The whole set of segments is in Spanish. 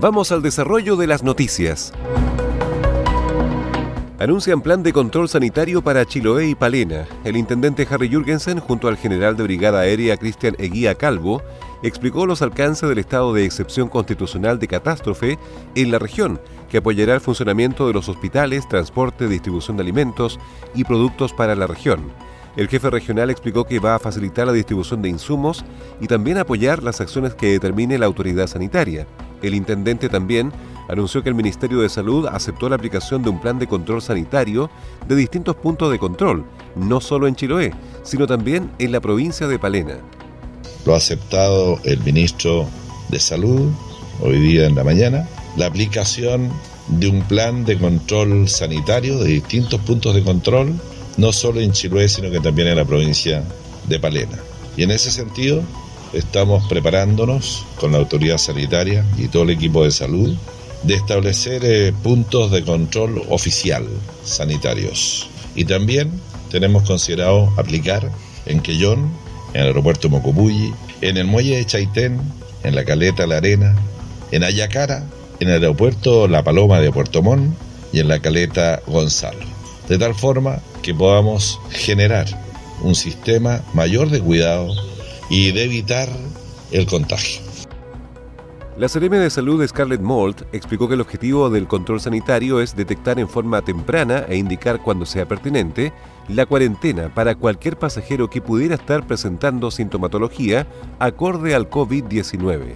Vamos al desarrollo de las noticias. Anuncian plan de control sanitario para Chiloé y Palena. El intendente Harry Jürgensen, junto al general de Brigada Aérea Cristian Eguía Calvo, explicó los alcances del estado de excepción constitucional de catástrofe en la región, que apoyará el funcionamiento de los hospitales, transporte, distribución de alimentos y productos para la región. El jefe regional explicó que va a facilitar la distribución de insumos y también apoyar las acciones que determine la autoridad sanitaria. El intendente también anunció que el Ministerio de Salud aceptó la aplicación de un plan de control sanitario de distintos puntos de control, no solo en Chiloé, sino también en la provincia de Palena. Lo ha aceptado el ministro de Salud hoy día en la mañana, la aplicación de un plan de control sanitario de distintos puntos de control, no solo en Chiloé, sino que también en la provincia de Palena. Y en ese sentido, estamos preparándonos con la autoridad sanitaria y todo el equipo de salud de establecer eh, puntos de control oficial sanitarios. Y también tenemos considerado aplicar en Quellón, en el aeropuerto Mocopulli, en el muelle de Chaitén, en la caleta La Arena, en Ayacara, en el aeropuerto La Paloma de Puerto Montt y en la caleta Gonzalo. De tal forma que podamos generar un sistema mayor de cuidado y de evitar el contagio. La CRM de Salud Scarlett Mold explicó que el objetivo del control sanitario es detectar en forma temprana e indicar cuando sea pertinente la cuarentena para cualquier pasajero que pudiera estar presentando sintomatología acorde al COVID-19.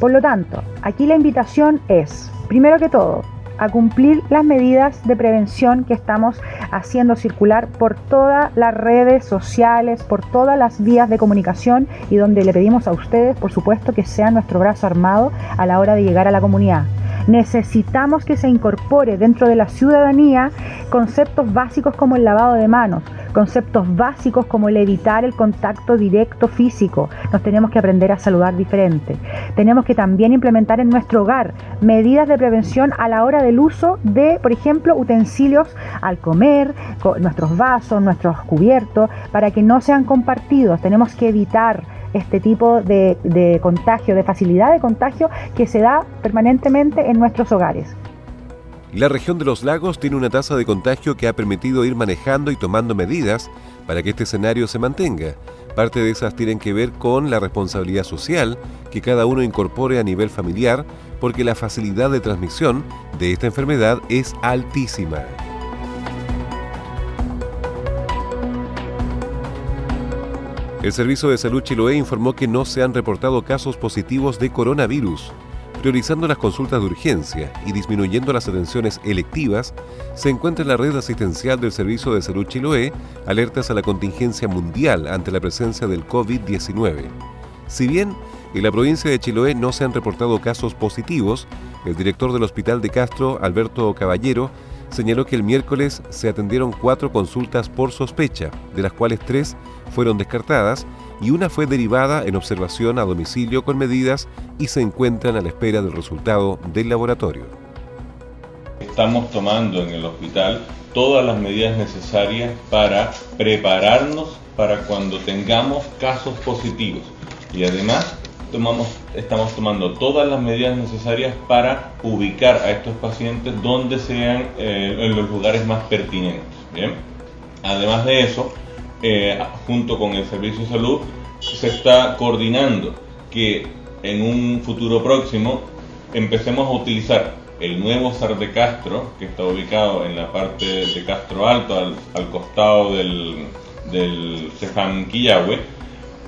Por lo tanto, aquí la invitación es, primero que todo, a cumplir las medidas de prevención que estamos haciendo circular por todas las redes sociales, por todas las vías de comunicación y donde le pedimos a ustedes, por supuesto, que sean nuestro brazo armado a la hora de llegar a la comunidad. Necesitamos que se incorpore dentro de la ciudadanía conceptos básicos como el lavado de manos, conceptos básicos como el evitar el contacto directo físico. Nos tenemos que aprender a saludar diferente. Tenemos que también implementar en nuestro hogar medidas de prevención a la hora del uso de, por ejemplo, utensilios al comer, nuestros vasos, nuestros cubiertos, para que no sean compartidos. Tenemos que evitar este tipo de, de contagio, de facilidad de contagio que se da permanentemente en nuestros hogares. La región de los lagos tiene una tasa de contagio que ha permitido ir manejando y tomando medidas para que este escenario se mantenga. Parte de esas tienen que ver con la responsabilidad social que cada uno incorpore a nivel familiar porque la facilidad de transmisión de esta enfermedad es altísima. El Servicio de Salud Chiloé informó que no se han reportado casos positivos de coronavirus. Priorizando las consultas de urgencia y disminuyendo las atenciones electivas, se encuentra en la red asistencial del Servicio de Salud Chiloé alertas a la contingencia mundial ante la presencia del COVID-19. Si bien en la provincia de Chiloé no se han reportado casos positivos, el director del Hospital de Castro, Alberto Caballero, señaló que el miércoles se atendieron cuatro consultas por sospecha, de las cuales tres fueron descartadas y una fue derivada en observación a domicilio con medidas y se encuentran a la espera del resultado del laboratorio. Estamos tomando en el hospital todas las medidas necesarias para prepararnos para cuando tengamos casos positivos y además estamos tomando todas las medidas necesarias para ubicar a estos pacientes donde sean eh, en los lugares más pertinentes. Además de eso, eh, junto con el Servicio de Salud, se está coordinando que en un futuro próximo empecemos a utilizar el nuevo SAR de Castro, que está ubicado en la parte de Castro Alto, al, costado del, del Cefam Quillahue,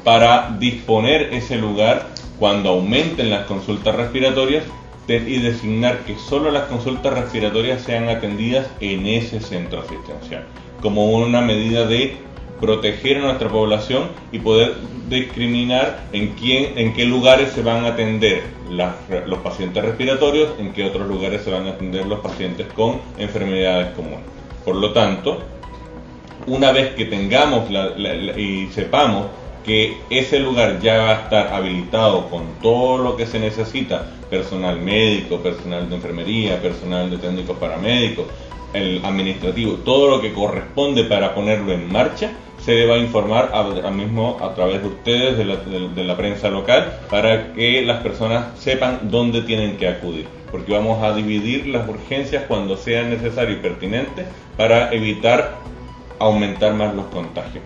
para disponer ese lugar cuando aumenten las consultas respiratorias y designar que solo las consultas respiratorias sean atendidas en ese centro asistencial, como una medida de proteger a nuestra población y poder discriminar en quién, en qué lugares se van a atender los pacientes respiratorios, en qué otros lugares se van a atender los pacientes con enfermedades comunes. Por lo tanto, una vez que tengamos y sepamos que ese lugar ya va a estar habilitado con todo lo que se necesita, personal médico, personal de enfermería, personal de técnicos paramédicos, el administrativo, todo lo que corresponde para ponerlo en marcha, se va a informar ahora mismo a través de ustedes, de la, de la prensa local, para que las personas sepan dónde tienen que acudir porque vamos a dividir las urgencias cuando sea necesario y pertinente para evitar aumentar más los contagios.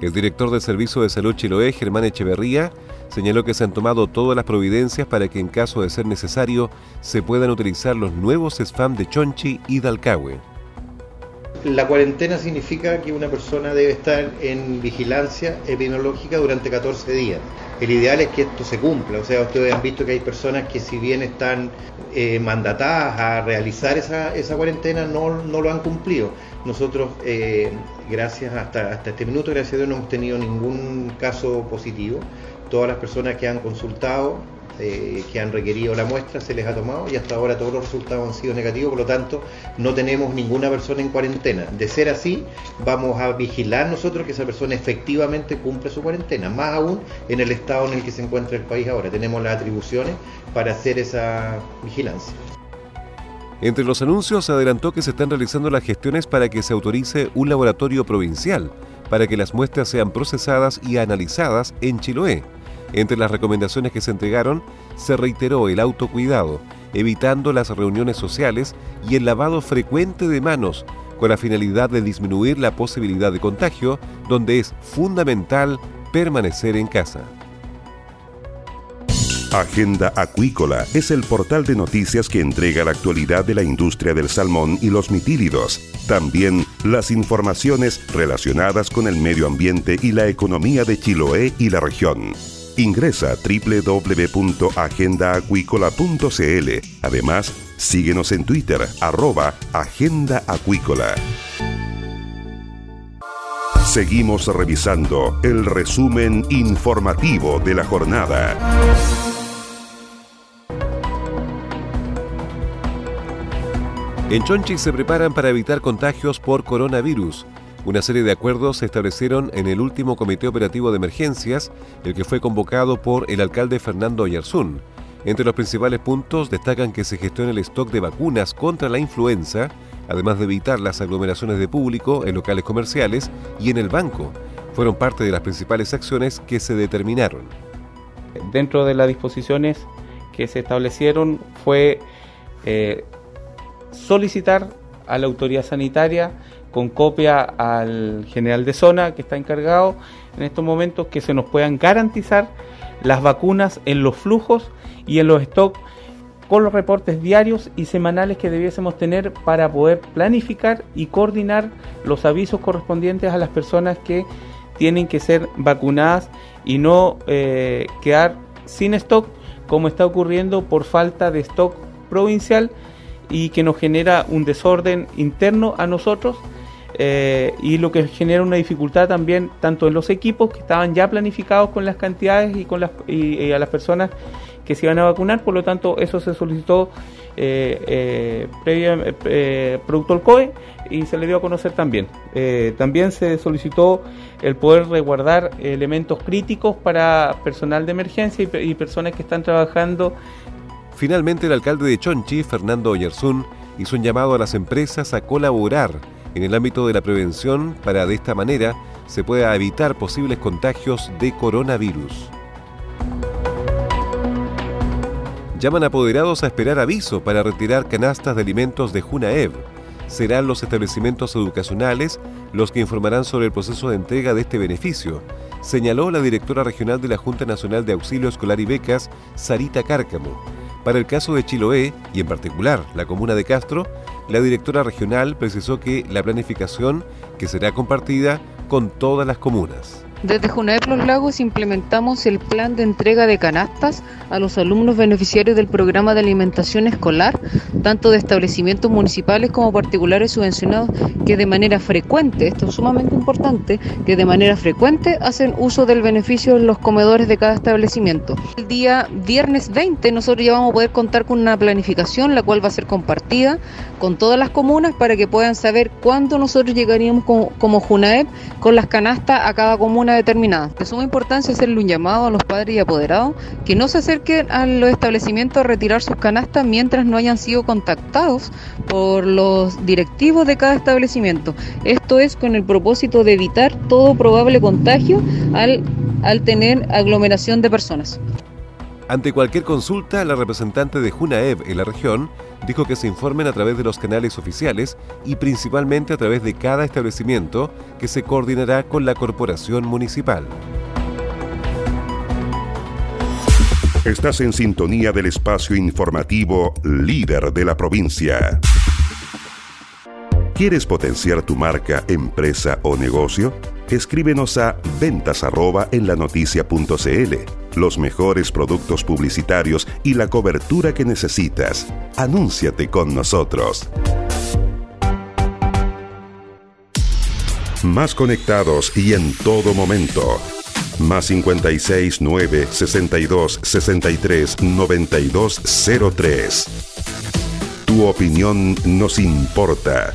El director del Servicio de Salud Chiloé, Germán Echeverría, señaló que se han tomado todas las providencias para que en caso de ser necesario se puedan utilizar los nuevos SFAM de Chonchi y Dalcahue. La cuarentena significa que una persona debe estar en vigilancia epidemiológica durante 14 días. El ideal es que esto se cumpla, o sea, ustedes han visto que hay personas que si bien están eh, mandatadas a realizar esa, esa cuarentena, no, no, lo han cumplido. Nosotros, eh, gracias hasta, hasta este minuto, gracias a Dios, no hemos tenido ningún caso positivo. Todas las personas que han consultado eh, que han requerido la muestra se les ha tomado y hasta ahora todos los resultados han sido negativos, por lo tanto no tenemos ninguna persona en cuarentena. De ser así, vamos a vigilar nosotros que esa persona efectivamente cumple su cuarentena, más aún en el estado en el que se encuentra el país ahora. Tenemos las atribuciones para hacer esa vigilancia. Entre los anuncios se adelantó que se están realizando las gestiones para que se autorice un laboratorio provincial para que las muestras sean procesadas y analizadas en Chiloé. Entre las recomendaciones que se entregaron se reiteró el autocuidado, evitando las reuniones sociales y el lavado frecuente de manos, con la finalidad de disminuir la posibilidad de contagio, donde es fundamental permanecer en casa. Agenda Acuícola es el portal de noticias que entrega la actualidad de la industria del salmón y los mitílidos. También las informaciones relacionadas con el medio ambiente y la economía de Chiloé y la región. Ingresa www.agendaacuícola.cl. Además, síguenos en Twitter, arroba Agenda Acuícola. Seguimos revisando el resumen informativo de la jornada. En Chonchi se preparan para evitar contagios por coronavirus. Una serie de acuerdos se establecieron en el último comité operativo de emergencias, el que fue convocado por el alcalde Fernando Oyarzún. Entre los principales puntos destacan que se gestione el stock de vacunas contra la influenza, además de evitar las aglomeraciones de público en locales comerciales y en el banco. Fueron parte de las principales acciones que se determinaron. Dentro de las disposiciones que se establecieron fue eh, solicitar a la autoridad sanitaria con copia al general de zona que está encargado en estos momentos que se nos puedan garantizar las vacunas en los flujos y en los stocks con los reportes diarios y semanales que debiésemos tener para poder planificar y coordinar los avisos correspondientes a las personas que tienen que ser vacunadas y no eh, quedar sin stock como está ocurriendo por falta de stock provincial y que nos genera un desorden interno a nosotros eh, y lo que genera una dificultad también tanto en los equipos que estaban ya planificados con las cantidades y con las y, a las personas que se iban a vacunar, por lo tanto eso se solicitó eh, eh, previa, eh, producto al COE y se le dio a conocer también. también se solicitó el poder resguardar elementos críticos para personal de emergencia y, y personas que están trabajando. Finalmente el alcalde de Chonchi, Fernando Oyarzún, hizo un llamado a las empresas a colaborar en el ámbito de la prevención para de esta manera se pueda evitar posibles contagios de coronavirus. Llaman apoderados a esperar aviso para retirar canastas de alimentos de Junaev. Serán los establecimientos educacionales los que informarán sobre el proceso de entrega de este beneficio. señaló la directora regional de la Junta Nacional de Auxilio Escolar y Becas, Sarita Cárcamo. Para el caso de Chiloé, y en particular la comuna de Castro, la directora regional precisó que la planificación que será compartida con todas las comunas. Desde Junaep Los Lagos implementamos el plan de entrega de canastas a los alumnos beneficiarios del programa de alimentación escolar, tanto de establecimientos municipales como particulares subvencionados, que de manera frecuente, esto es sumamente importante, que de manera frecuente hacen uso del beneficio en los comedores de cada establecimiento. El día viernes 20 nosotros ya vamos a poder contar con una planificación, la cual va a ser compartida con todas las comunas para que puedan saber cuándo nosotros llegaríamos como, como con las canastas a cada comuna determinada. De suma importancia hacerle un llamado a los padres y apoderados que no se acerquen a los establecimientos a retirar sus canastas mientras no hayan sido contactados por los directivos de cada establecimiento. Esto es con el propósito de evitar todo probable contagio al, al tener aglomeración de personas. Ante cualquier consulta, la representante de Junaev en la región dijo que se informen a través de los canales oficiales y principalmente a través de cada establecimiento que se coordinará con la corporación municipal. Estás en sintonía del espacio informativo líder de la provincia. ¿Quieres potenciar tu marca, empresa o negocio? Escríbenos a ventas en la los mejores productos publicitarios y la cobertura que necesitas. Anúnciate con nosotros. Más conectados y en todo momento. Más 56 9 62 63 92 03. Tu opinión nos importa.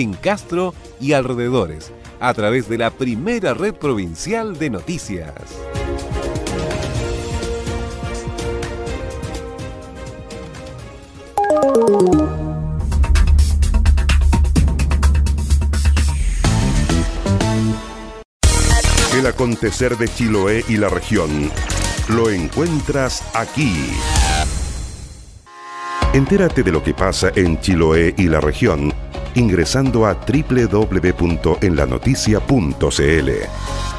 en Castro y alrededores, a través de la primera red provincial de noticias. El acontecer de Chiloé y la región lo encuentras aquí. Entérate de lo que pasa en Chiloé y la región ingresando a www.enlanoticia.cl.